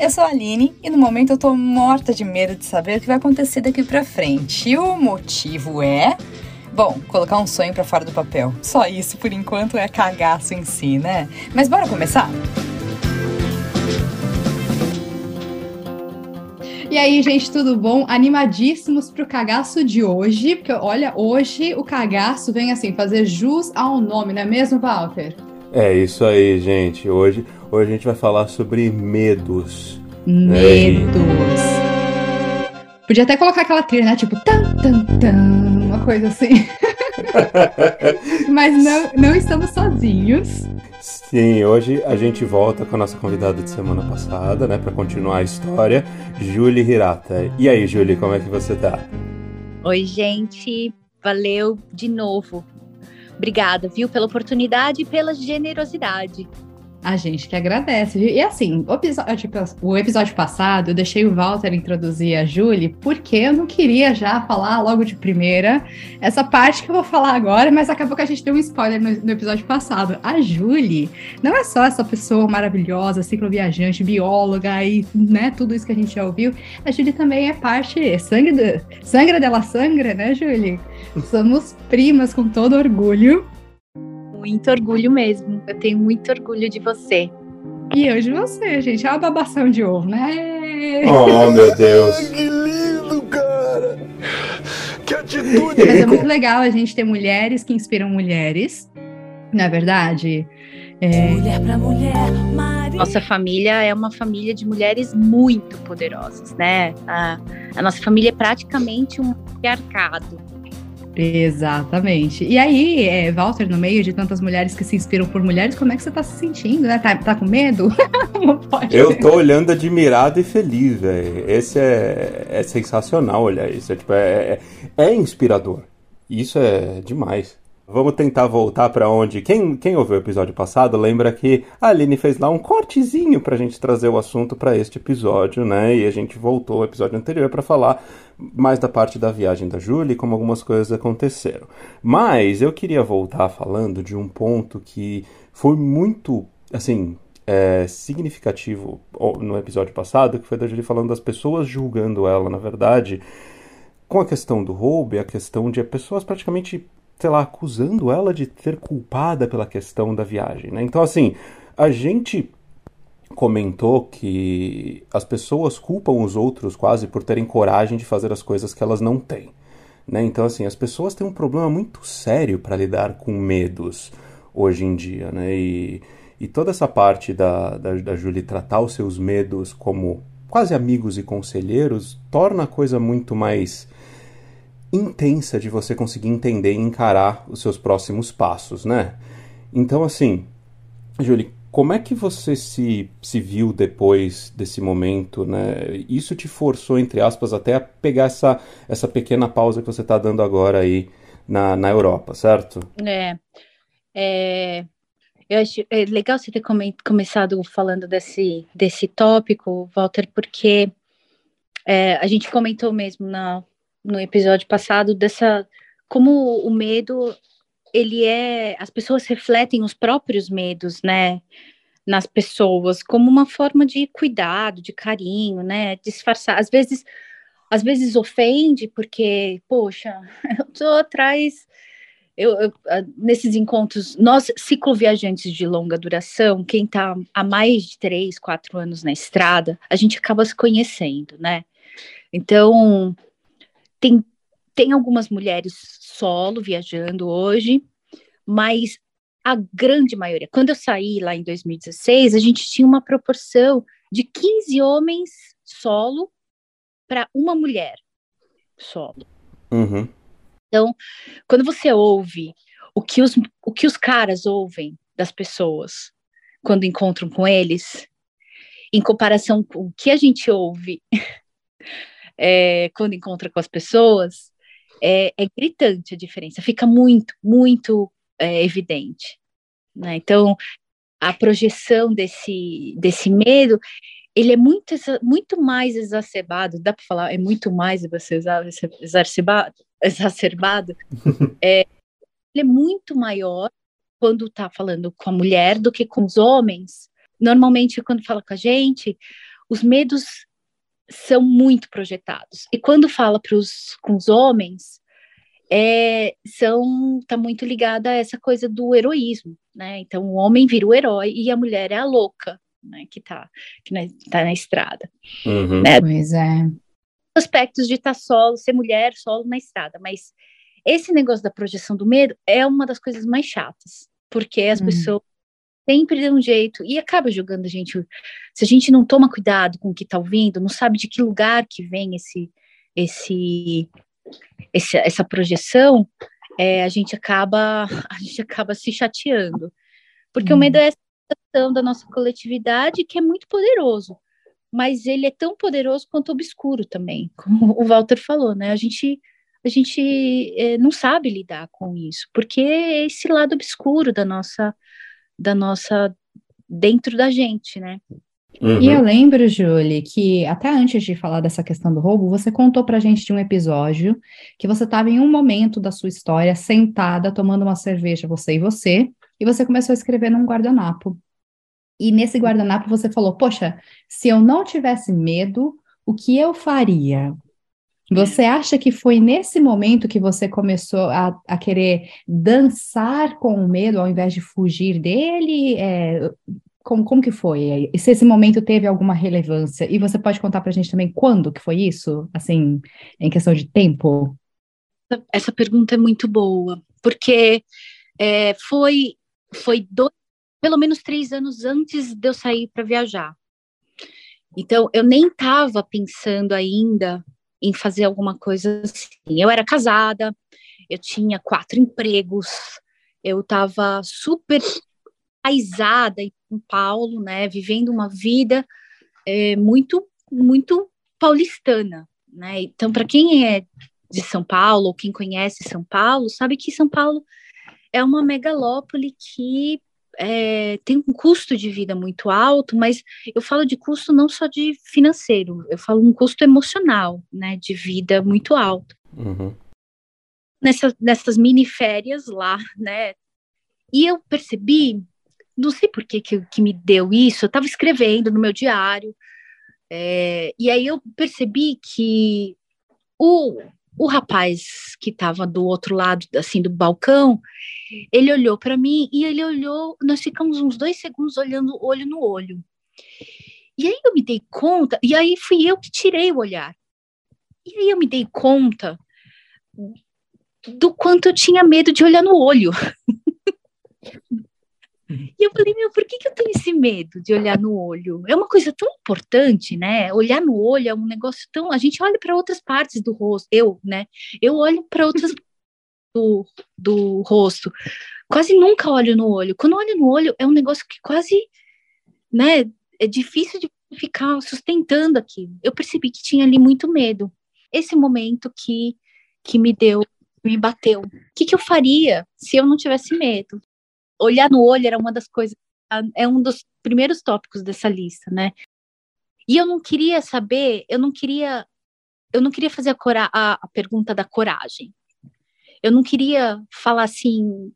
Eu sou a Aline e no momento eu tô morta de medo de saber o que vai acontecer daqui pra frente. E o motivo é. Bom, colocar um sonho para fora do papel. Só isso por enquanto é cagaço em si, né? Mas bora começar? E aí, gente, tudo bom? Animadíssimos pro cagaço de hoje, porque olha, hoje o cagaço vem assim, fazer jus ao nome, não é mesmo, Walter? É isso aí, gente. Hoje, hoje a gente vai falar sobre medos. Medos. Podia até colocar aquela trilha, né? Tipo, tan, tan, tan, uma coisa assim. Mas não, não estamos sozinhos. Sim, hoje a gente volta com a nossa convidada de semana passada, né, para continuar a história, Julie Hirata. E aí, Julie, como é que você tá? Oi, gente. Valeu de novo. Obrigada, viu, pela oportunidade e pela generosidade. A gente que agradece? E assim, o episódio, tipo, o episódio passado eu deixei o Walter introduzir a Julie, porque eu não queria já falar logo de primeira essa parte que eu vou falar agora, mas acabou que a gente deu um spoiler no, no episódio passado. A Julie não é só essa pessoa maravilhosa, cicloviajante, bióloga e né, tudo isso que a gente já ouviu. A Julie também é parte, sangue, do, sangra dela sangra, né, Julie? Somos primas com todo orgulho muito orgulho mesmo. Eu tenho muito orgulho de você. E eu de você, gente. É uma babação de ovo, né? Oh, meu Deus. que lindo, cara! Que atitude! Mas é muito legal a gente ter mulheres que inspiram mulheres. Não é verdade? É... Mulher para mulher, Maria. Nossa família é uma família de mulheres muito poderosas, né? A, a nossa família é praticamente um patriarcado. Exatamente. E aí, é, Walter, no meio de tantas mulheres que se inspiram por mulheres, como é que você tá se sentindo, né? Tá, tá com medo? Eu tô olhando admirado e feliz, velho. Esse é, é sensacional olhar isso. É, tipo, é, é, é inspirador. Isso é demais. Vamos tentar voltar para onde. Quem, quem ouviu o episódio passado lembra que a Aline fez lá um cortezinho para a gente trazer o assunto para este episódio, né? E a gente voltou ao episódio anterior para falar mais da parte da viagem da Julie, como algumas coisas aconteceram. Mas eu queria voltar falando de um ponto que foi muito, assim, é, significativo no episódio passado, que foi da Julie falando das pessoas julgando ela, na verdade com a questão do roubo e a questão de pessoas praticamente sei lá, acusando ela de ter culpada pela questão da viagem, né? Então, assim, a gente comentou que as pessoas culpam os outros quase por terem coragem de fazer as coisas que elas não têm. Né? Então, assim, as pessoas têm um problema muito sério para lidar com medos hoje em dia. Né? E, e toda essa parte da, da, da Julie tratar os seus medos como quase amigos e conselheiros torna a coisa muito mais intensa de você conseguir entender e encarar os seus próximos passos, né? Então, assim, Julie, como é que você se, se viu depois desse momento, né? Isso te forçou, entre aspas, até a pegar essa, essa pequena pausa que você está dando agora aí na, na Europa, certo? É, é, eu acho é legal você ter come, começado falando desse, desse tópico, Walter, porque é, a gente comentou mesmo na, no episódio passado dessa como o medo ele é as pessoas refletem os próprios medos, né, nas pessoas como uma forma de cuidado, de carinho, né, disfarçar. Às vezes às vezes ofende porque, poxa, eu tô atrás eu, eu, nesses encontros, nós cicloviajantes de longa duração, quem está há mais de três, quatro anos na estrada, a gente acaba se conhecendo, né? Então, tem, tem algumas mulheres solo viajando hoje, mas a grande maioria. Quando eu saí lá em 2016, a gente tinha uma proporção de 15 homens solo para uma mulher solo. Uhum. Então, quando você ouve o que, os, o que os caras ouvem das pessoas quando encontram com eles, em comparação com o que a gente ouve é, quando encontra com as pessoas, é, é, gritante a diferença, fica muito, muito é, evidente. Né? Então, a projeção desse, desse medo, ele é muito, muito mais exacerbado, dá para falar, é muito mais exacerbado, exacerbado é, ele é muito maior quando está falando com a mulher do que com os homens. Normalmente, quando fala com a gente, os medos são muito projetados. E quando fala pros, com os homens, é, são tá muito ligada a essa coisa do heroísmo, né? Então o homem vira o herói e a mulher é a louca, né? Que tá, que né, tá na estrada. Uhum. Né? Pois é. Aspectos de estar tá solo, ser mulher solo na estrada, mas esse negócio da projeção do medo é uma das coisas mais chatas, porque as uhum. pessoas sempre dão um jeito e acaba julgando a gente. Se a gente não toma cuidado com o que está ouvindo, não sabe de que lugar que vem esse, esse, esse essa projeção, é, a gente acaba a gente acaba se chateando, porque hum. o medo é essa da nossa coletividade que é muito poderoso, mas ele é tão poderoso quanto obscuro também, como o Walter falou, né? A gente a gente é, não sabe lidar com isso, porque é esse lado obscuro da nossa da nossa dentro da gente, né? Uhum. E eu lembro, Julie, que até antes de falar dessa questão do roubo, você contou pra gente de um episódio que você estava em um momento da sua história sentada tomando uma cerveja, você e você, e você começou a escrever num guardanapo. E nesse guardanapo você falou: Poxa, se eu não tivesse medo, o que eu faria? Você acha que foi nesse momento que você começou a, a querer dançar com o medo ao invés de fugir dele? É, como, como que foi? E se esse momento teve alguma relevância? E você pode contar para a gente também quando que foi isso? Assim, em questão de tempo? Essa pergunta é muito boa, porque é, foi, foi dois, pelo menos três anos antes de eu sair para viajar. Então, eu nem estava pensando ainda em fazer alguma coisa assim. Eu era casada, eu tinha quatro empregos, eu estava super aizada em Paulo, né, vivendo uma vida é, muito, muito paulistana, né? Então, para quem é de São Paulo, ou quem conhece São Paulo, sabe que São Paulo é uma megalópole que é, tem um custo de vida muito alto, mas eu falo de custo não só de financeiro, eu falo um custo emocional, né, de vida muito alto. Uhum. Nessa, nessas mini férias lá, né, e eu percebi, não sei por que, que, que me deu isso, eu estava escrevendo no meu diário, é, e aí eu percebi que o, o rapaz que estava do outro lado, assim, do balcão, ele olhou para mim e ele olhou, nós ficamos uns dois segundos olhando olho no olho. E aí eu me dei conta, e aí fui eu que tirei o olhar. E aí eu me dei conta do quanto eu tinha medo de olhar no olho. E eu falei, meu, por que, que eu tenho esse medo de olhar no olho? É uma coisa tão importante, né? Olhar no olho é um negócio tão. A gente olha para outras partes do rosto, eu, né? Eu olho para outras do, do rosto. Quase nunca olho no olho. Quando olho no olho, é um negócio que quase, né? É difícil de ficar sustentando aqui. Eu percebi que tinha ali muito medo. Esse momento que, que me deu, me bateu. O que, que eu faria se eu não tivesse medo? Olhar no olho era uma das coisas, é um dos primeiros tópicos dessa lista, né? E eu não queria saber, eu não queria, eu não queria fazer a, cora a, a pergunta da coragem. Eu não queria falar assim,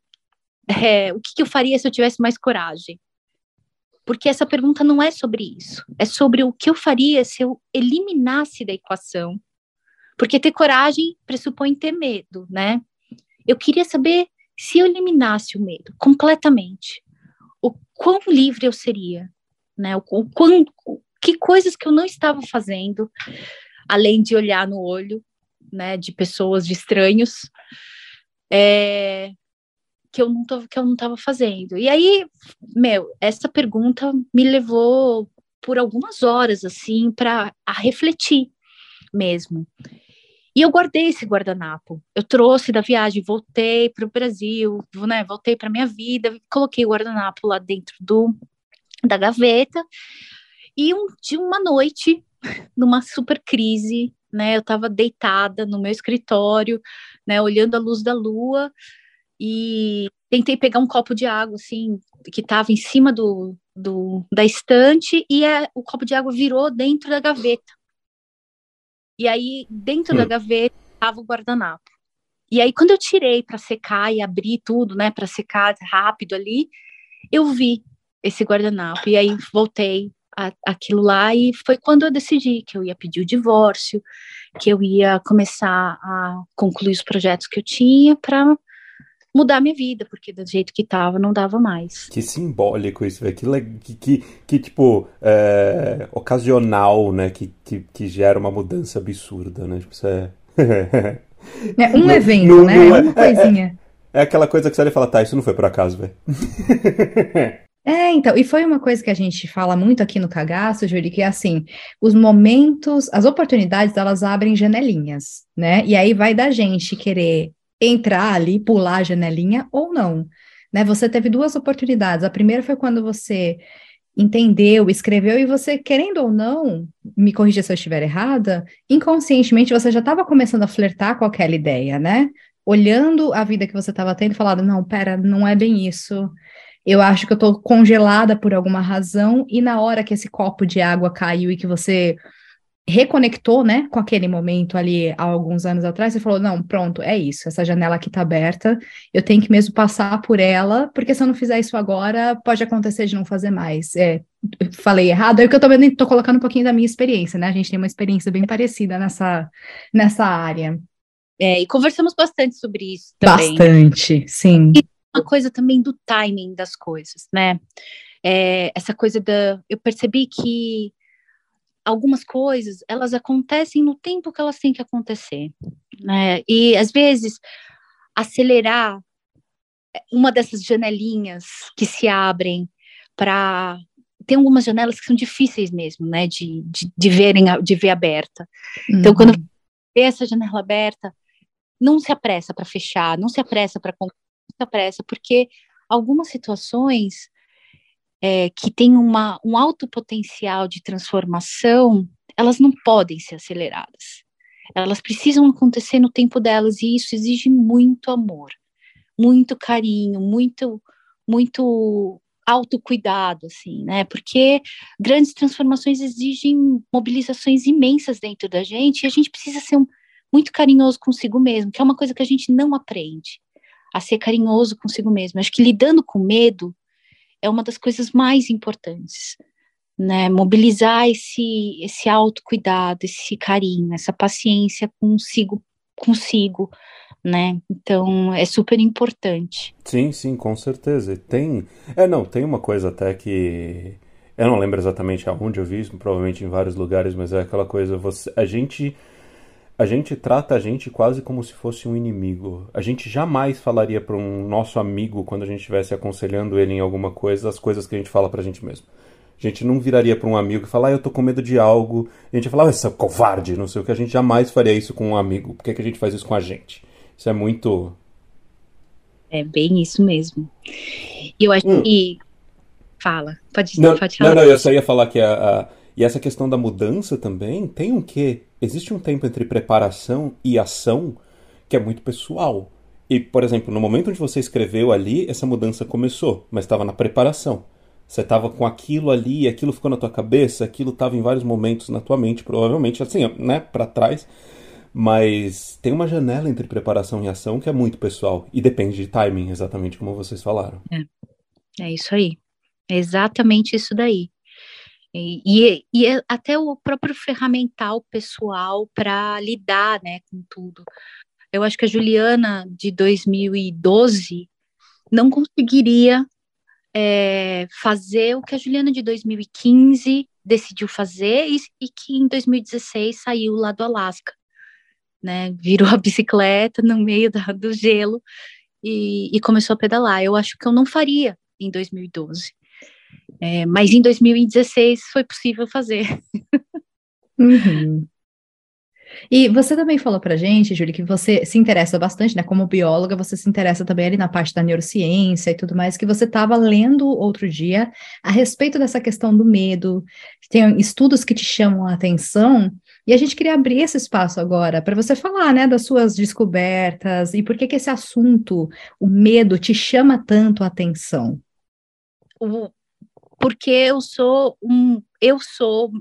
é, o que, que eu faria se eu tivesse mais coragem? Porque essa pergunta não é sobre isso. É sobre o que eu faria se eu eliminasse da equação. Porque ter coragem pressupõe ter medo, né? Eu queria saber se eu eliminasse o medo completamente, o quão livre eu seria, né? O, o quão, que coisas que eu não estava fazendo, além de olhar no olho, né, de pessoas, de estranhos, é, que eu não tô, que eu não estava fazendo. E aí, meu, essa pergunta me levou por algumas horas assim para refletir mesmo. E eu guardei esse guardanapo. Eu trouxe da viagem, voltei para o Brasil, né? Voltei para minha vida, coloquei o guardanapo lá dentro do da gaveta. E um, de uma noite, numa super crise, né? Eu estava deitada no meu escritório, né? Olhando a luz da lua e tentei pegar um copo de água, assim, que estava em cima do, do, da estante e a, o copo de água virou dentro da gaveta. E aí, dentro hum. da gaveta, estava o guardanapo. E aí, quando eu tirei para secar e abri tudo, né, para secar rápido ali, eu vi esse guardanapo. E aí, voltei a, aquilo lá e foi quando eu decidi que eu ia pedir o divórcio, que eu ia começar a concluir os projetos que eu tinha para mudar minha vida, porque do jeito que tava não dava mais. Que simbólico isso, velho. Que, que, que, que, tipo, é, ocasional, né? Que, que, que gera uma mudança absurda, né? Tipo, isso é... é um evento, não, né? Não é, uma coisinha. É, é, aquela coisa que você fala, tá, isso não foi por acaso, velho. É, então, e foi uma coisa que a gente fala muito aqui no Cagaço, Júlio, que é assim, os momentos, as oportunidades, elas abrem janelinhas, né? E aí vai da gente querer entrar ali, pular a janelinha ou não, né? Você teve duas oportunidades. A primeira foi quando você entendeu, escreveu e você, querendo ou não, me corrija se eu estiver errada, inconscientemente você já estava começando a flertar com aquela ideia, né? Olhando a vida que você estava tendo falando, não, pera, não é bem isso eu acho que eu tô congelada por alguma razão, e na hora que esse copo de água caiu e que você reconectou, né, com aquele momento ali há alguns anos atrás, você falou, não, pronto, é isso, essa janela aqui tá aberta, eu tenho que mesmo passar por ela, porque se eu não fizer isso agora, pode acontecer de não fazer mais. É, falei errado, é que eu também tô colocando um pouquinho da minha experiência, né, a gente tem uma experiência bem parecida nessa, nessa área. É, e conversamos bastante sobre isso também. Bastante, sim. E uma coisa também do timing das coisas, né? É, essa coisa da. Eu percebi que algumas coisas elas acontecem no tempo que elas têm que acontecer, né? E às vezes acelerar uma dessas janelinhas que se abrem para tem algumas janelas que são difíceis mesmo, né, de, de, de verem, de ver aberta. Então, uhum. Então, quando vê essa janela aberta, não se apressa para fechar, não se apressa para muita pressa, porque algumas situações é, que têm uma, um alto potencial de transformação, elas não podem ser aceleradas. Elas precisam acontecer no tempo delas, e isso exige muito amor, muito carinho, muito, muito autocuidado, assim, né? Porque grandes transformações exigem mobilizações imensas dentro da gente e a gente precisa ser um, muito carinhoso consigo mesmo, que é uma coisa que a gente não aprende a ser carinhoso consigo mesmo. Acho que lidando com medo é uma das coisas mais importantes, né? Mobilizar esse esse autocuidado, esse carinho, essa paciência consigo consigo, né? Então é super importante. Sim, sim, com certeza. Tem, é não, tem uma coisa até que eu não lembro exatamente aonde eu vi isso, provavelmente em vários lugares, mas é aquela coisa você, a gente a gente trata a gente quase como se fosse um inimigo. A gente jamais falaria para um nosso amigo, quando a gente estivesse aconselhando ele em alguma coisa, as coisas que a gente fala para a gente mesmo. A gente não viraria para um amigo e falar, ah, eu tô com medo de algo. A gente ia falar, ah, essa covarde, não sei o que. A gente jamais faria isso com um amigo. Por que, que a gente faz isso com a gente? Isso é muito. É bem isso mesmo. E eu acho hum. que. Fala, pode, não, pode falar. Não, não, eu só ia falar que a, a e essa questão da mudança também tem um quê? Existe um tempo entre preparação e ação que é muito pessoal. E, por exemplo, no momento onde você escreveu ali, essa mudança começou, mas estava na preparação. Você estava com aquilo ali, aquilo ficou na tua cabeça, aquilo estava em vários momentos na tua mente, provavelmente, assim, né, para trás. Mas tem uma janela entre preparação e ação que é muito pessoal e depende de timing, exatamente como vocês falaram. É, é isso aí. É exatamente isso daí. E, e, e é até o próprio ferramental pessoal para lidar né, com tudo. Eu acho que a Juliana de 2012 não conseguiria é, fazer o que a Juliana de 2015 decidiu fazer e, e, que em 2016 saiu lá do Alasca, né? Virou a bicicleta no meio da, do gelo e, e, começou a pedalar. Eu acho que eu não faria em 2012. É, mas em 2016 foi possível fazer. Uhum. E você também falou pra gente, Júlia, que você se interessa bastante, né? Como bióloga, você se interessa também ali na parte da neurociência e tudo mais, que você estava lendo outro dia a respeito dessa questão do medo. Tem estudos que te chamam a atenção, e a gente queria abrir esse espaço agora para você falar, né, das suas descobertas e por que que esse assunto, o medo, te chama tanto a atenção. O, porque eu sou um, eu sou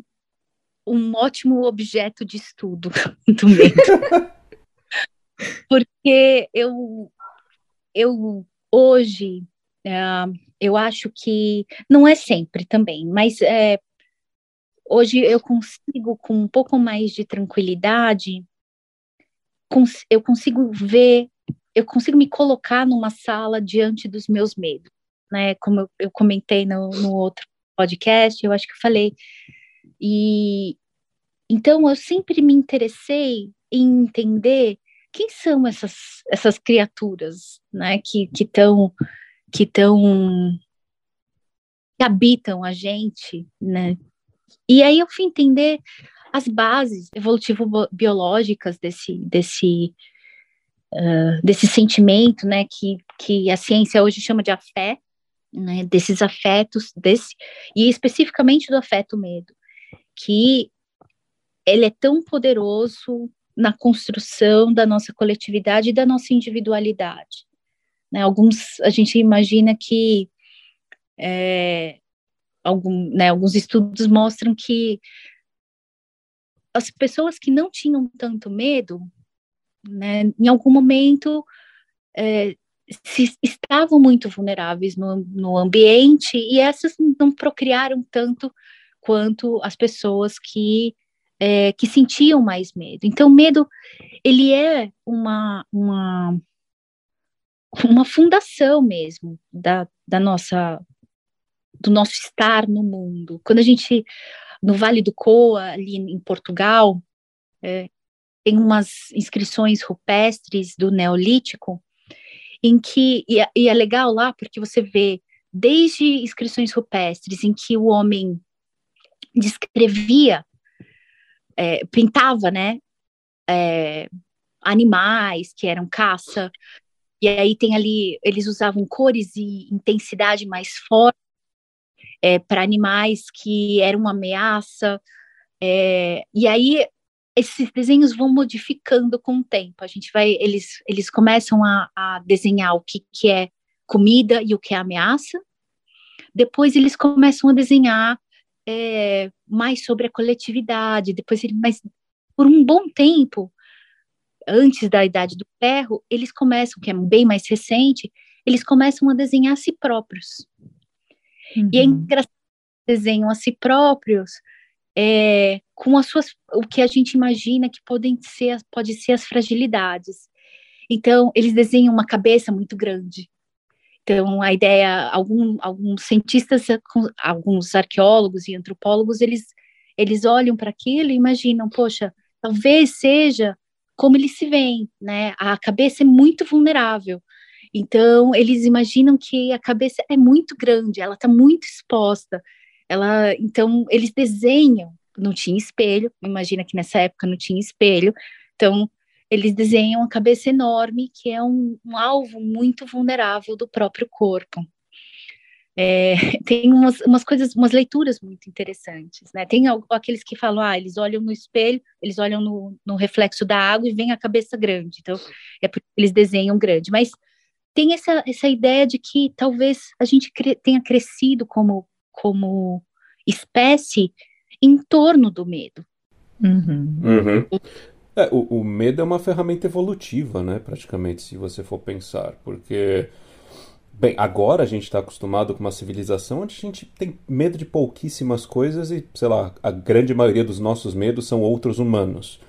um ótimo objeto de estudo do medo. porque eu, eu hoje, uh, eu acho que, não é sempre também, mas é, hoje eu consigo, com um pouco mais de tranquilidade, cons eu consigo ver, eu consigo me colocar numa sala diante dos meus medos, né? Como eu, comentei no, no outro podcast, eu acho que eu falei. E então eu sempre me interessei em entender quem são essas, essas criaturas, né, que estão que estão que habitam a gente, né? E aí eu fui entender as bases evolutivo-biológicas desse desse uh, desse sentimento, né, que que a ciência hoje chama de afé, né, desses afetos, desse e especificamente do afeto medo, que ele é tão poderoso na construção da nossa coletividade e da nossa individualidade. Né, alguns, a gente imagina que é, algum, né, alguns estudos mostram que as pessoas que não tinham tanto medo, né, em algum momento é, se, estavam muito vulneráveis no, no ambiente e essas não procriaram tanto quanto as pessoas que é, que sentiam mais medo. Então, medo, ele é uma, uma, uma fundação mesmo da, da nossa, do nosso estar no mundo. Quando a gente, no Vale do Coa, ali em Portugal, é, tem umas inscrições rupestres do Neolítico, em que, e é, e é legal lá, porque você vê desde inscrições rupestres em que o homem descrevia é, pintava, né, é, animais que eram caça, e aí tem ali, eles usavam cores e intensidade mais forte é, para animais que eram uma ameaça, é, e aí esses desenhos vão modificando com o tempo, a gente vai, eles, eles começam a, a desenhar o que, que é comida e o que é ameaça, depois eles começam a desenhar é, mais sobre a coletividade, depois ele, mas por um bom tempo, antes da Idade do Ferro, eles começam, que é bem mais recente, eles começam a desenhar a si próprios. Uhum. E é uhum. engraçado desenham a si próprios é, com as suas, o que a gente imagina que podem ser, pode ser as fragilidades. Então, eles desenham uma cabeça muito grande, então, a ideia, algum, alguns cientistas, alguns arqueólogos e antropólogos, eles, eles olham para aquilo e imaginam, poxa, talvez seja como eles se veem, né? A cabeça é muito vulnerável. Então, eles imaginam que a cabeça é muito grande, ela está muito exposta. Ela, então, eles desenham, não tinha espelho, imagina que nessa época não tinha espelho. Então, eles desenham a cabeça enorme, que é um, um alvo muito vulnerável do próprio corpo. É, tem umas, umas coisas, umas leituras muito interessantes, né? Tem aqueles que falam, ah, eles olham no espelho, eles olham no, no reflexo da água e vem a cabeça grande, então é porque eles desenham grande, mas tem essa, essa ideia de que talvez a gente cre tenha crescido como, como espécie em torno do medo. Uhum. Uhum. É, o, o, medo é uma ferramenta evolutiva, né? Praticamente, se você for pensar. Porque, bem, agora a gente está acostumado com uma civilização onde a gente tem medo de pouquíssimas coisas e, sei lá, a grande maioria dos nossos medos são outros humanos.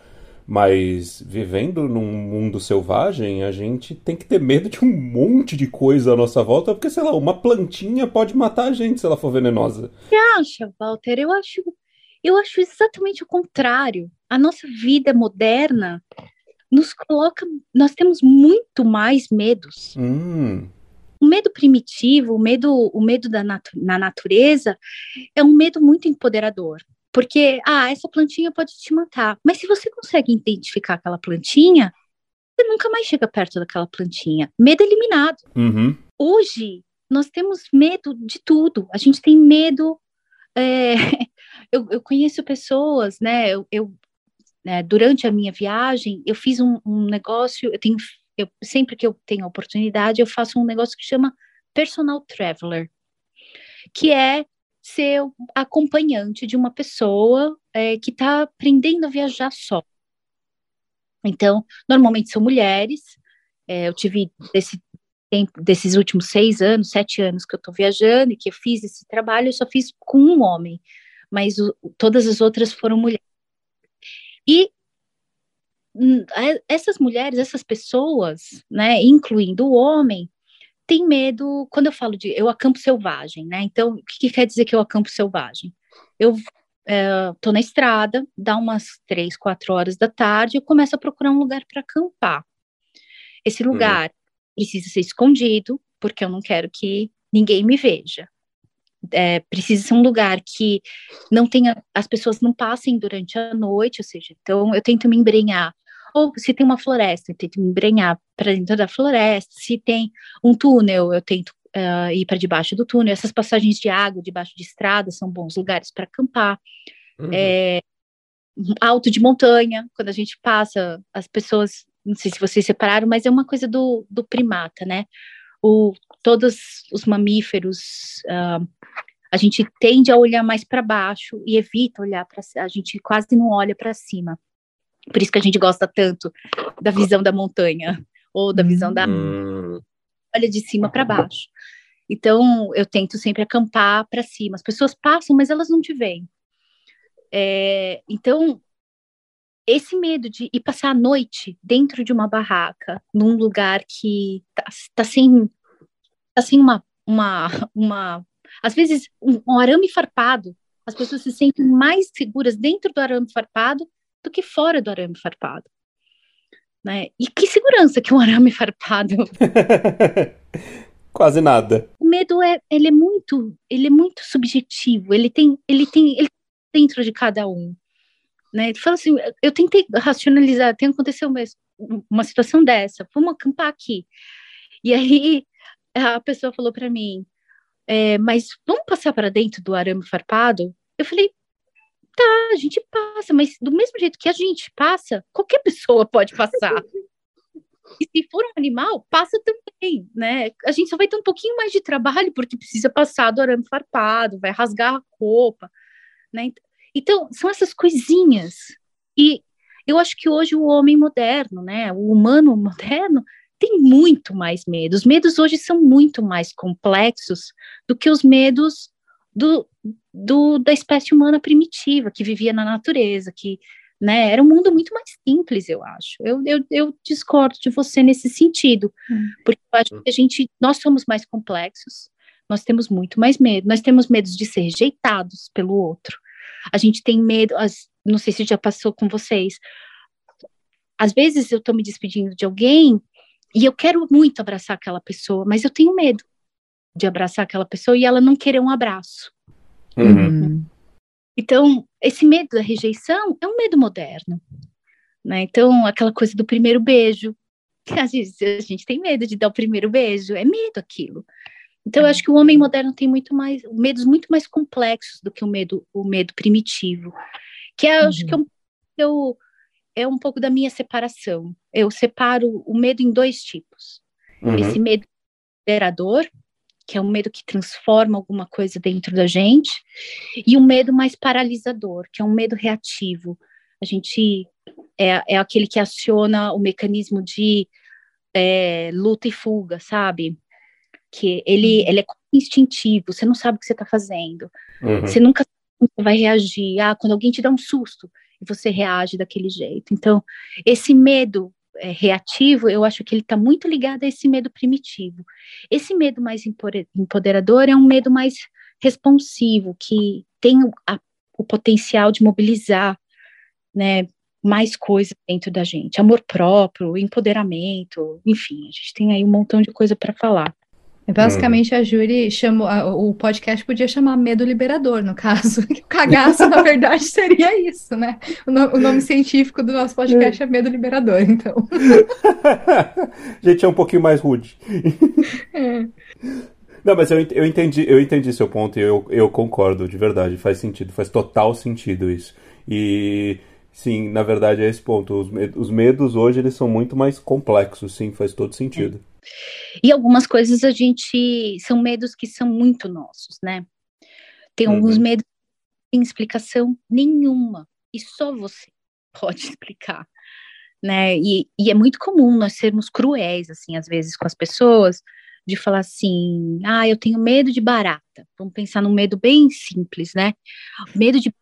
Mas vivendo num mundo selvagem, a gente tem que ter medo de um monte de coisa à nossa volta, porque, sei lá, uma plantinha pode matar a gente se ela for venenosa. Você acha, Walter? Eu acho eu acho exatamente o contrário. A nossa vida moderna nos coloca. Nós temos muito mais medos. Hum. O medo primitivo, o medo, o medo da natu na natureza, é um medo muito empoderador. Porque, ah, essa plantinha pode te matar. Mas se você consegue identificar aquela plantinha, você nunca mais chega perto daquela plantinha. Medo eliminado. Uhum. Hoje, nós temos medo de tudo. A gente tem medo é, eu, eu, conheço pessoas, né? Eu, eu né, durante a minha viagem, eu fiz um, um negócio. Eu tenho, eu, sempre que eu tenho oportunidade, eu faço um negócio que chama personal traveler, que é ser acompanhante de uma pessoa é, que está aprendendo a viajar só. Então, normalmente são mulheres. É, eu tive esse tempo, desses últimos seis anos, sete anos que eu estou viajando e que eu fiz esse trabalho, eu só fiz com um homem. mas o, todas as outras foram mulheres. E hum, essas mulheres, essas pessoas, né, incluindo o homem, tem medo, quando eu falo de eu acampo selvagem, né? Então, o que, que quer dizer que eu acampo selvagem? Eu estou na estrada, dá umas três, quatro horas da tarde, eu começo a procurar um lugar para acampar. Esse uhum. lugar uhum. precisa ser escondido, porque eu não quero que ninguém me veja. É, precisa ser um lugar que não tenha, as pessoas não passem durante a noite, ou seja, então eu tento me embrenhar ou se tem uma floresta, eu tento me embrenhar para dentro da floresta. Se tem um túnel, eu tento uh, ir para debaixo do túnel. Essas passagens de água debaixo de estrada são bons lugares para acampar. Uhum. É, alto de montanha, quando a gente passa, as pessoas, não sei se vocês separaram, mas é uma coisa do, do primata, né? O, todos os mamíferos, uh, a gente tende a olhar mais para baixo e evita olhar para a gente quase não olha para cima. Por isso que a gente gosta tanto da visão da montanha ou da visão da hum. olha de cima para baixo. Então eu tento sempre acampar para cima. As pessoas passam, mas elas não te veem. É, então esse medo de ir passar a noite dentro de uma barraca, num lugar que tá, tá sem, tá sem uma, uma, uma, às vezes um, um arame farpado, as pessoas se sentem mais seguras dentro do arame farpado do que fora do arame farpado. Né? E que segurança que um arame farpado. Quase nada. O medo é, ele é muito, ele é muito subjetivo. Ele tem, ele tem, ele dentro de cada um. Né? Ele fala assim, eu tentei racionalizar, tem aconteceu uma situação dessa. Vamos acampar aqui. E aí a pessoa falou para mim, é, mas vamos passar para dentro do arame farpado? Eu falei, Tá, a gente passa, mas do mesmo jeito que a gente passa, qualquer pessoa pode passar. E se for um animal, passa também, né? A gente só vai ter um pouquinho mais de trabalho porque precisa passar do arame farpado, vai rasgar a roupa, né? Então, são essas coisinhas. E eu acho que hoje o homem moderno, né, o humano moderno, tem muito mais medo. Os medos hoje são muito mais complexos do que os medos do, do, da espécie humana primitiva, que vivia na natureza, que né, era um mundo muito mais simples, eu acho. Eu, eu, eu discordo de você nesse sentido, hum. porque eu acho que a gente, nós somos mais complexos, nós temos muito mais medo, nós temos medo de ser rejeitados pelo outro, a gente tem medo, as, não sei se já passou com vocês, às vezes eu estou me despedindo de alguém e eu quero muito abraçar aquela pessoa, mas eu tenho medo de abraçar aquela pessoa e ela não querer um abraço. Uhum. uhum. Então, esse medo da rejeição é um medo moderno. Né? Então, aquela coisa do primeiro beijo, que às vezes a gente tem medo de dar o primeiro beijo, é medo aquilo. Então, eu acho que o homem moderno tem muito mais medos muito mais complexos do que o medo o medo primitivo, que é, uhum. acho que é um, eu, é um pouco da minha separação. Eu separo o medo em dois tipos. Uhum. Esse medo liberador, que é um medo que transforma alguma coisa dentro da gente, e um medo mais paralisador, que é um medo reativo. A gente é, é aquele que aciona o mecanismo de é, luta e fuga, sabe? Que ele, uhum. ele é instintivo, você não sabe o que você está fazendo, uhum. você nunca vai reagir. Ah, quando alguém te dá um susto, e você reage daquele jeito. Então, esse medo é, reativo, eu acho que ele está muito ligado a esse medo primitivo. Esse medo mais empoderador é um medo mais responsivo, que tem a, o potencial de mobilizar, né, mais coisas dentro da gente, amor próprio, empoderamento, enfim, a gente tem aí um montão de coisa para falar. Basicamente, a Júri chamou. O podcast podia chamar Medo Liberador, no caso. O cagaço, na verdade, seria isso, né? O, no, o, nome científico do nosso podcast é Medo Liberador, então. a gente é um pouquinho mais rude. É. Não, mas eu, eu, entendi, eu entendi seu ponto e eu, eu concordo, de verdade. Faz sentido, faz total sentido isso. E. Sim, na verdade é esse ponto. Os, os medos hoje eles são muito mais complexos, sim, faz todo sentido. É. E algumas coisas a gente são medos que são muito nossos, né? Tem uhum. alguns medos que tem explicação nenhuma e só você pode explicar, né? E, e, é muito comum nós sermos cruéis assim às vezes com as pessoas, de falar assim, ah, eu tenho medo de barata. Vamos pensar num medo bem simples, né? Medo de.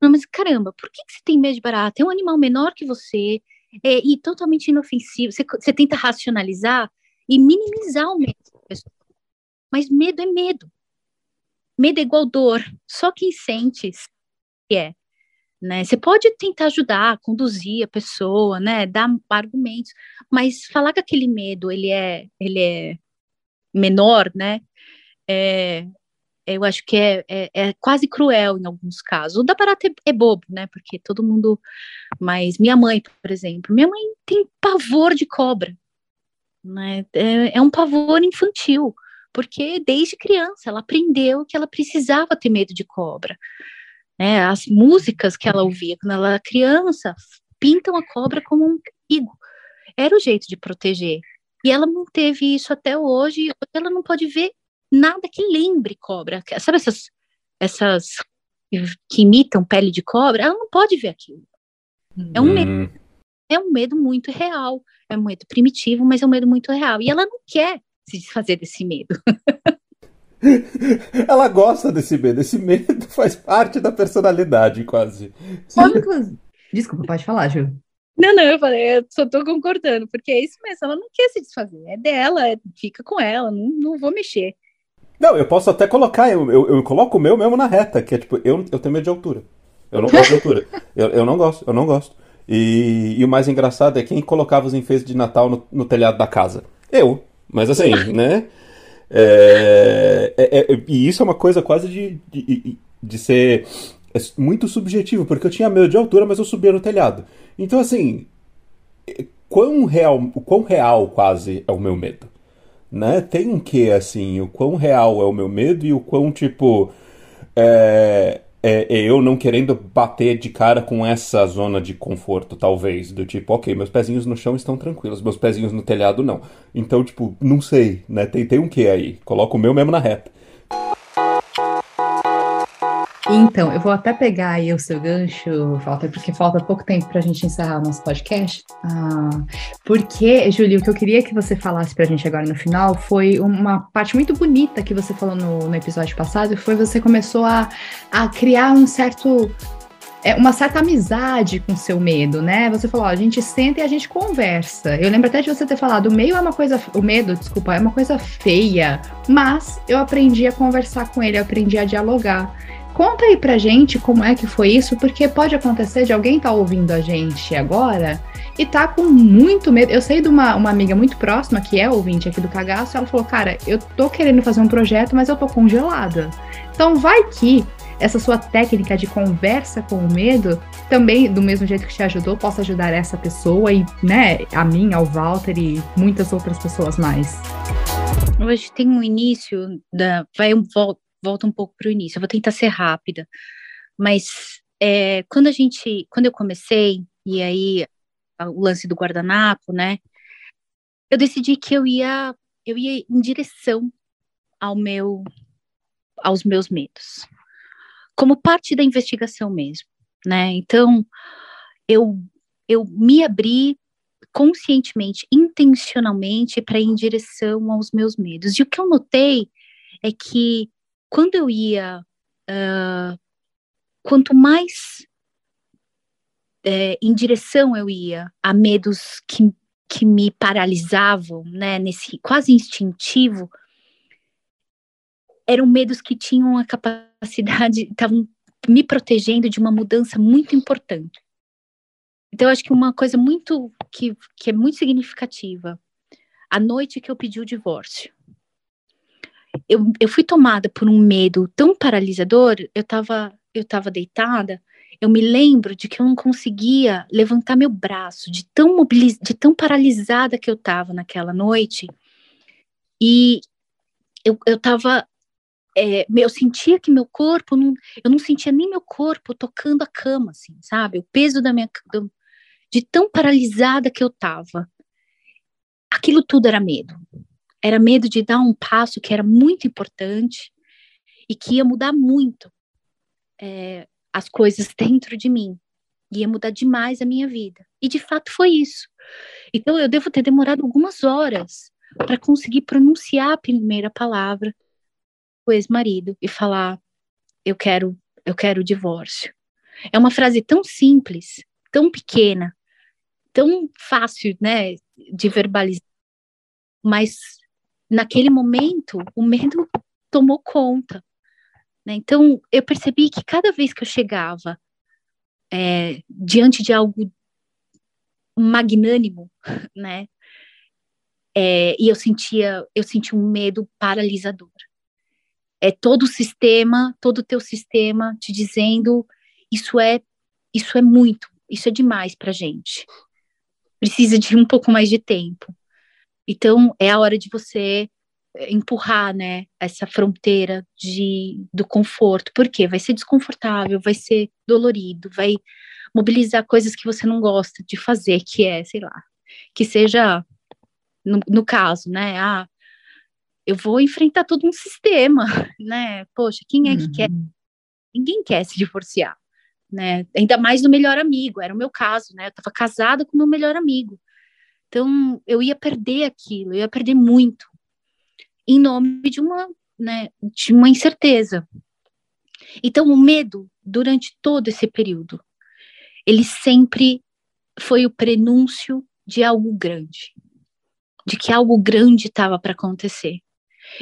Não, mas caramba, por que, que você tem medo de barata? É um animal menor que você é, e totalmente inofensivo. Você, você tenta racionalizar e minimizar o medo da pessoa. Mas medo é medo. Medo é igual dor. Só quem sente que é. Né? Você pode tentar ajudar, conduzir a pessoa, né? Dar argumentos, mas falar que aquele medo ele é, ele é menor, né? É, eu acho que é, é, é, quase cruel em alguns casos. O da barata é, é, bobo, né? Porque todo mundo. Mas minha mãe, por exemplo, minha mãe tem pavor de cobra, né? É, é um pavor infantil, porque desde criança ela aprendeu que ela precisava ter medo de cobra. Né? As músicas que ela ouvia quando ela era criança pintam a cobra como um perigo. Era o jeito de proteger. E ela não teve isso até. Hoje ela não pode ver nada que lembre cobra. Sabe essas, essas que imitam pele de cobra? Ela não pode ver aquilo. É um medo. Hum. É um medo muito real. É um medo primitivo, mas é um medo muito real. E ela não quer se desfazer desse medo. Ela gosta desse medo. Esse medo faz parte da personalidade, quase. Desculpa, pode falar, Ju. Não, não, eu falei, eu só tô concordando, porque é isso mesmo, ela não quer se desfazer, é dela, fica com ela, não, não vou mexer. Não, eu posso até colocar, eu, eu, eu, coloco o meu mesmo na reta, que é tipo, eu, eu tenho medo de altura. Eu não gosto de altura. Eu, eu não gosto, eu não gosto. E, e, o mais engraçado é quem colocava os enfeites de Natal no, no telhado da casa. Eu. Mas assim, né? É, é, é, e isso é uma coisa quase de, de, de ser muito subjetivo, porque eu tinha medo de altura, mas eu subia no telhado. Então, assim, quão real, quão real quase é o meu medo? Né? Tem um que, assim, o quão real é o meu medo e o quão, tipo, é, é, é, eu não querendo bater de cara com essa zona de conforto, talvez. Do tipo, ok, meus pezinhos no chão estão tranquilos, meus pezinhos no telhado não. Então, tipo, não sei, né? Tem, tem um que aí? Coloco o meu mesmo na reta. Então, eu vou até pegar aí o seu gancho, falta porque falta pouco tempo para a gente encerrar o nosso podcast. Ah, porque, Júlio, o que eu queria que você falasse para a gente agora no final foi uma parte muito bonita que você falou no, no episódio passado, foi você começou a, a criar um certo é uma certa amizade com seu medo, né? Você falou, ó, a gente senta e a gente conversa. Eu lembro até de você ter falado, o meio é uma coisa, o medo, desculpa, é uma coisa feia, mas eu aprendi a conversar com ele, eu aprendi a dialogar. Conta aí pra gente como é que foi isso, porque pode acontecer de alguém estar tá ouvindo a gente agora e tá com muito medo. Eu sei de uma, uma amiga muito próxima, que é ouvinte aqui do Cagaço, ela falou: Cara, eu tô querendo fazer um projeto, mas eu tô congelada. Então vai que essa sua técnica de conversa com o medo também, do mesmo jeito que te ajudou, possa ajudar essa pessoa e, né, a mim, ao Walter e muitas outras pessoas mais. Hoje tem um início da. Vai um volta volta um pouco para o início. Eu vou tentar ser rápida, mas é, quando a gente, quando eu comecei e aí o lance do guardanapo, né? Eu decidi que eu ia, eu ia em direção ao meu, aos meus medos, como parte da investigação mesmo, né? Então eu eu me abri conscientemente, intencionalmente para ir em direção aos meus medos. E o que eu notei é que quando eu ia, uh, quanto mais é, em direção eu ia a medos que, que me paralisavam, né, nesse quase instintivo, eram medos que tinham a capacidade, estavam me protegendo de uma mudança muito importante. Então, acho que uma coisa muito que, que é muito significativa, a noite que eu pedi o divórcio, eu, eu fui tomada por um medo tão paralisador, eu estava eu tava deitada, eu me lembro de que eu não conseguia levantar meu braço, de tão mobiliz... de tão paralisada que eu estava naquela noite. E eu, eu tava. É, eu sentia que meu corpo, não, eu não sentia nem meu corpo tocando a cama, assim, sabe? O peso da minha. Do, de tão paralisada que eu tava. Aquilo tudo era medo era medo de dar um passo que era muito importante e que ia mudar muito é, as coisas dentro de mim. Ia mudar demais a minha vida. E de fato foi isso. Então eu devo ter demorado algumas horas para conseguir pronunciar a primeira palavra o ex-marido e falar eu quero eu quero o divórcio. É uma frase tão simples, tão pequena, tão fácil, né, de verbalizar, mas naquele momento o medo tomou conta. Né? Então eu percebi que cada vez que eu chegava é, diante de algo magnânimo, né, é, e eu sentia eu sentia um medo paralisador. É todo o sistema, todo o teu sistema te dizendo isso é isso é muito, isso é demais para gente. Precisa de um pouco mais de tempo. Então é a hora de você eh, empurrar, né, essa fronteira de do conforto, porque vai ser desconfortável, vai ser dolorido, vai mobilizar coisas que você não gosta de fazer, que é, sei lá, que seja no, no caso, né, ah, eu vou enfrentar todo um sistema, né? Poxa, quem é que uhum. quer? Ninguém quer se divorciar né? Ainda mais do melhor amigo, era o meu caso, né? Eu estava casada com meu melhor amigo. Então, eu ia perder aquilo, eu ia perder muito, em nome de uma, né, de uma incerteza. Então, o medo, durante todo esse período, ele sempre foi o prenúncio de algo grande, de que algo grande estava para acontecer.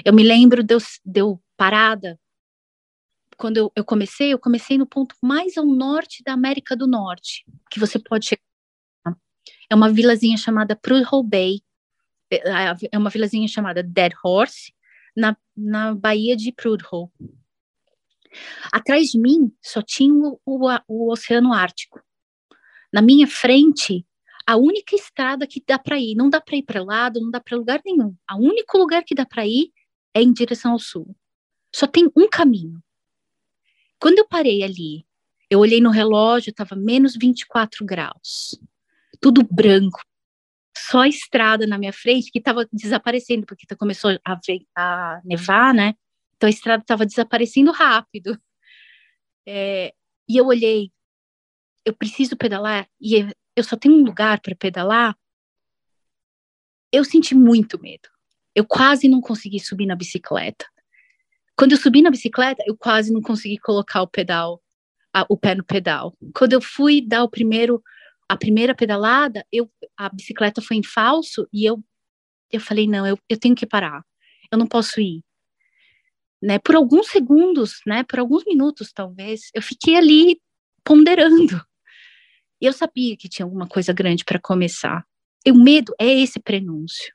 Eu me lembro de eu, de eu parada quando eu, eu, comecei, eu comecei no ponto mais ao norte da América do Norte, que você pode chegar. É uma vilazinha chamada Prudhoe Bay, é, é uma vilazinha chamada Dead Horse, na, na Baía de Prudhoe. Atrás de mim só tinha o, o, o Oceano Ártico. Na minha frente, a única estrada que dá para ir, não dá para ir para lado, não dá para lugar nenhum. O único lugar que dá para ir é em direção ao sul. Só tem um caminho. Quando eu parei ali, eu olhei no relógio, estava menos 24 graus, tudo branco, só a estrada na minha frente que estava desaparecendo, porque começou a, a, nevar, né? Então a estrada estava desaparecendo rápido. É, e eu olhei, eu preciso pedalar, e eu só tenho um lugar para pedalar. Eu senti muito medo. Eu quase não consegui subir na bicicleta. Quando eu subi na bicicleta, eu quase não consegui colocar o pedal, a, o pé no pedal. Quando eu fui dar o primeiro, a primeira pedalada, eu, a bicicleta foi em falso e eu, eu falei, não, eu, eu tenho que parar. Eu não posso ir. Né, por alguns segundos, né, por alguns minutos talvez, eu fiquei ali ponderando. E eu sabia que tinha alguma coisa grande para começar. E o medo é esse prenúncio.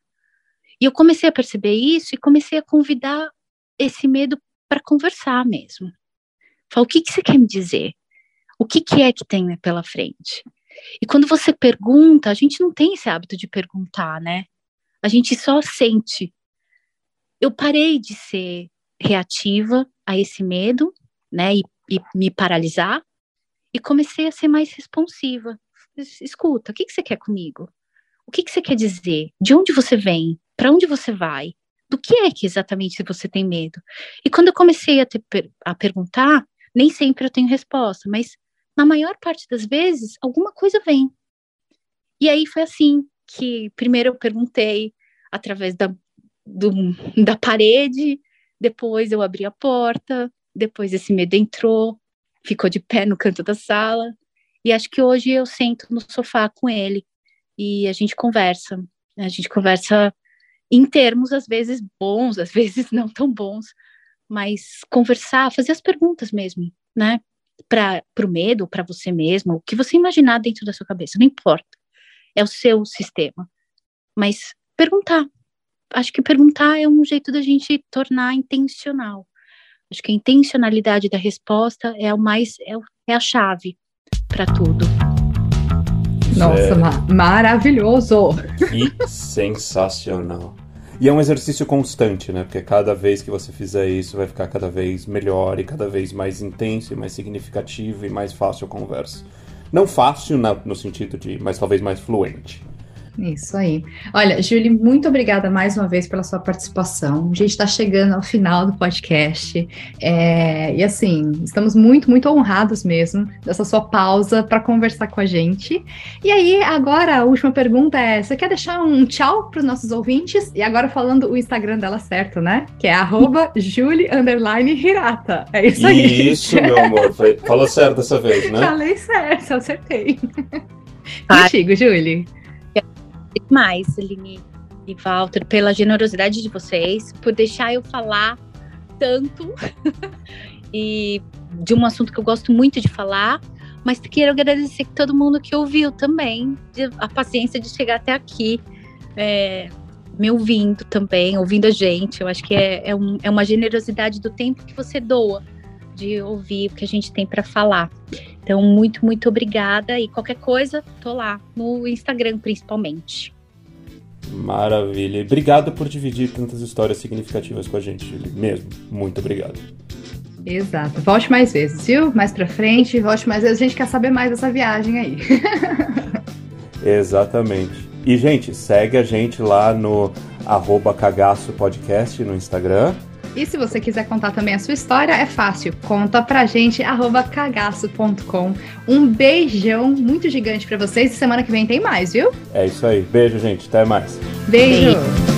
E eu comecei a perceber isso e comecei a convidar esse medo para conversar mesmo. Fala, o que, que você quer me dizer? O que, que é que tem pela frente? E quando você pergunta, a gente não tem esse hábito de perguntar, né? A gente só sente. Eu parei de ser reativa a esse medo, né? E, e me paralisar, e comecei a ser mais responsiva. Escuta, o que, que você quer comigo? O que, que você quer dizer? De onde você vem? Para onde você vai? do que é que exatamente você tem medo? E quando eu comecei a, ter, a perguntar, nem sempre eu tenho resposta, mas na maior parte das vezes, alguma coisa vem. E aí foi assim que primeiro eu perguntei através da, do, da parede, depois eu abri a porta, depois esse medo entrou, ficou de pé no canto da sala, e acho que hoje eu sento no sofá com ele e a gente conversa. A gente conversa em termos às vezes bons, às vezes não tão bons, mas conversar, fazer as perguntas mesmo, né? Para o medo, para você mesmo, o que você imaginar dentro da sua cabeça, não importa. É o seu sistema. Mas perguntar. Acho que perguntar é um jeito da gente tornar intencional. Acho que a intencionalidade da resposta é o mais é, é a chave para tudo. Nossa, é... ma maravilhoso! Que sensacional! E é um exercício constante, né? Porque cada vez que você fizer isso, vai ficar cada vez melhor e cada vez mais intenso e mais significativo e mais fácil a conversa. Não fácil na, no sentido de, mas talvez mais fluente. Isso aí. Olha, Julie, muito obrigada mais uma vez pela sua participação. A gente está chegando ao final do podcast. É, e assim, estamos muito, muito honrados mesmo dessa sua pausa para conversar com a gente. E aí, agora, a última pergunta é: você quer deixar um tchau para os nossos ouvintes? E agora falando o Instagram dela certo, né? Que é Julie_Hirata. É isso aí. Isso, meu amor. Falou certo dessa vez, né? Falei certo, acertei. Contigo, Julie demais, Aline e Walter, pela generosidade de vocês, por deixar eu falar tanto e de um assunto que eu gosto muito de falar, mas quero agradecer todo mundo que ouviu também, a paciência de chegar até aqui, é, me ouvindo também, ouvindo a gente. Eu acho que é, é, um, é uma generosidade do tempo que você doa de ouvir o que a gente tem para falar. Então, muito, muito obrigada. E qualquer coisa, tô lá no Instagram, principalmente. Maravilha. Obrigado por dividir tantas histórias significativas com a gente, Julie. Mesmo. Muito obrigado. Exato. Volte mais vezes, viu? Mais pra frente, volte mais vezes. A gente quer saber mais dessa viagem aí. Exatamente. E, gente, segue a gente lá no arroba cagaço podcast no Instagram. E se você quiser contar também a sua história, é fácil. Conta pra gente, arroba cagaço.com. Um beijão muito gigante para vocês e semana que vem tem mais, viu? É isso aí. Beijo, gente. Até mais. Beijo. Beijo.